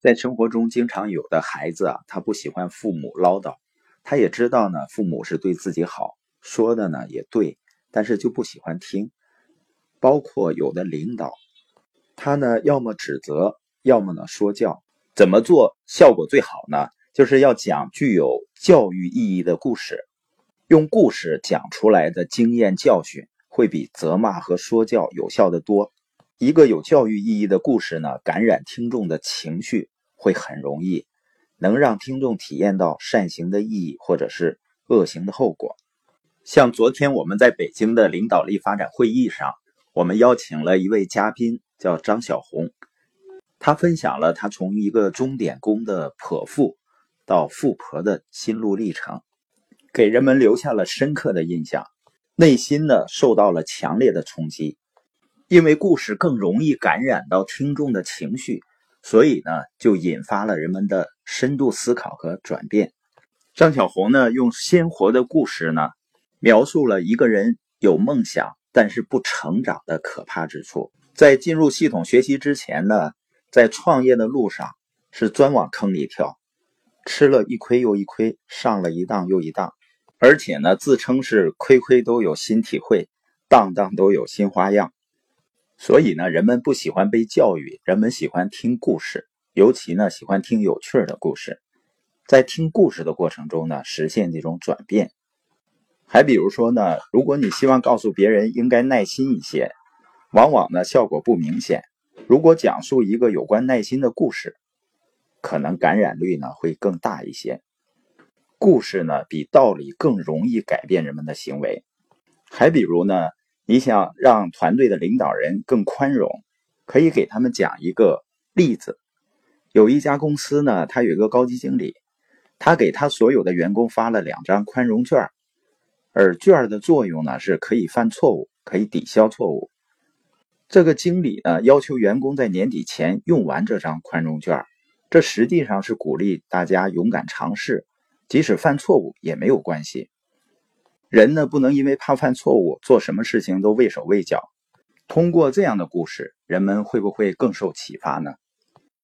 在生活中经常有的孩子啊，他不喜欢父母唠叨，他也知道呢，父母是对自己好，说的呢也对，但是就不喜欢听。包括有的领导，他呢要么指责，要么呢说教。怎么做效果最好呢？就是要讲具有教育意义的故事，用故事讲出来的经验教训，会比责骂和说教有效的多。一个有教育意义的故事呢，感染听众的情绪会很容易，能让听众体验到善行的意义，或者是恶行的后果。像昨天我们在北京的领导力发展会议上，我们邀请了一位嘉宾，叫张小红，他分享了他从一个钟点工的泼妇到富婆的心路历程，给人们留下了深刻的印象，内心呢受到了强烈的冲击。因为故事更容易感染到听众的情绪，所以呢，就引发了人们的深度思考和转变。张小红呢，用鲜活的故事呢，描述了一个人有梦想但是不成长的可怕之处。在进入系统学习之前呢，在创业的路上是钻往坑里跳，吃了一亏又一亏，上了一当又一当，而且呢，自称是亏亏都有新体会，当当都有新花样。所以呢，人们不喜欢被教育，人们喜欢听故事，尤其呢喜欢听有趣的故事。在听故事的过程中呢，实现这种转变。还比如说呢，如果你希望告诉别人应该耐心一些，往往呢效果不明显。如果讲述一个有关耐心的故事，可能感染率呢会更大一些。故事呢比道理更容易改变人们的行为。还比如呢。你想让团队的领导人更宽容，可以给他们讲一个例子。有一家公司呢，他有一个高级经理，他给他所有的员工发了两张宽容券，而券的作用呢是可以犯错误，可以抵消错误。这个经理呢要求员工在年底前用完这张宽容券，这实际上是鼓励大家勇敢尝试，即使犯错误也没有关系。人呢，不能因为怕犯错误，做什么事情都畏手畏脚。通过这样的故事，人们会不会更受启发呢？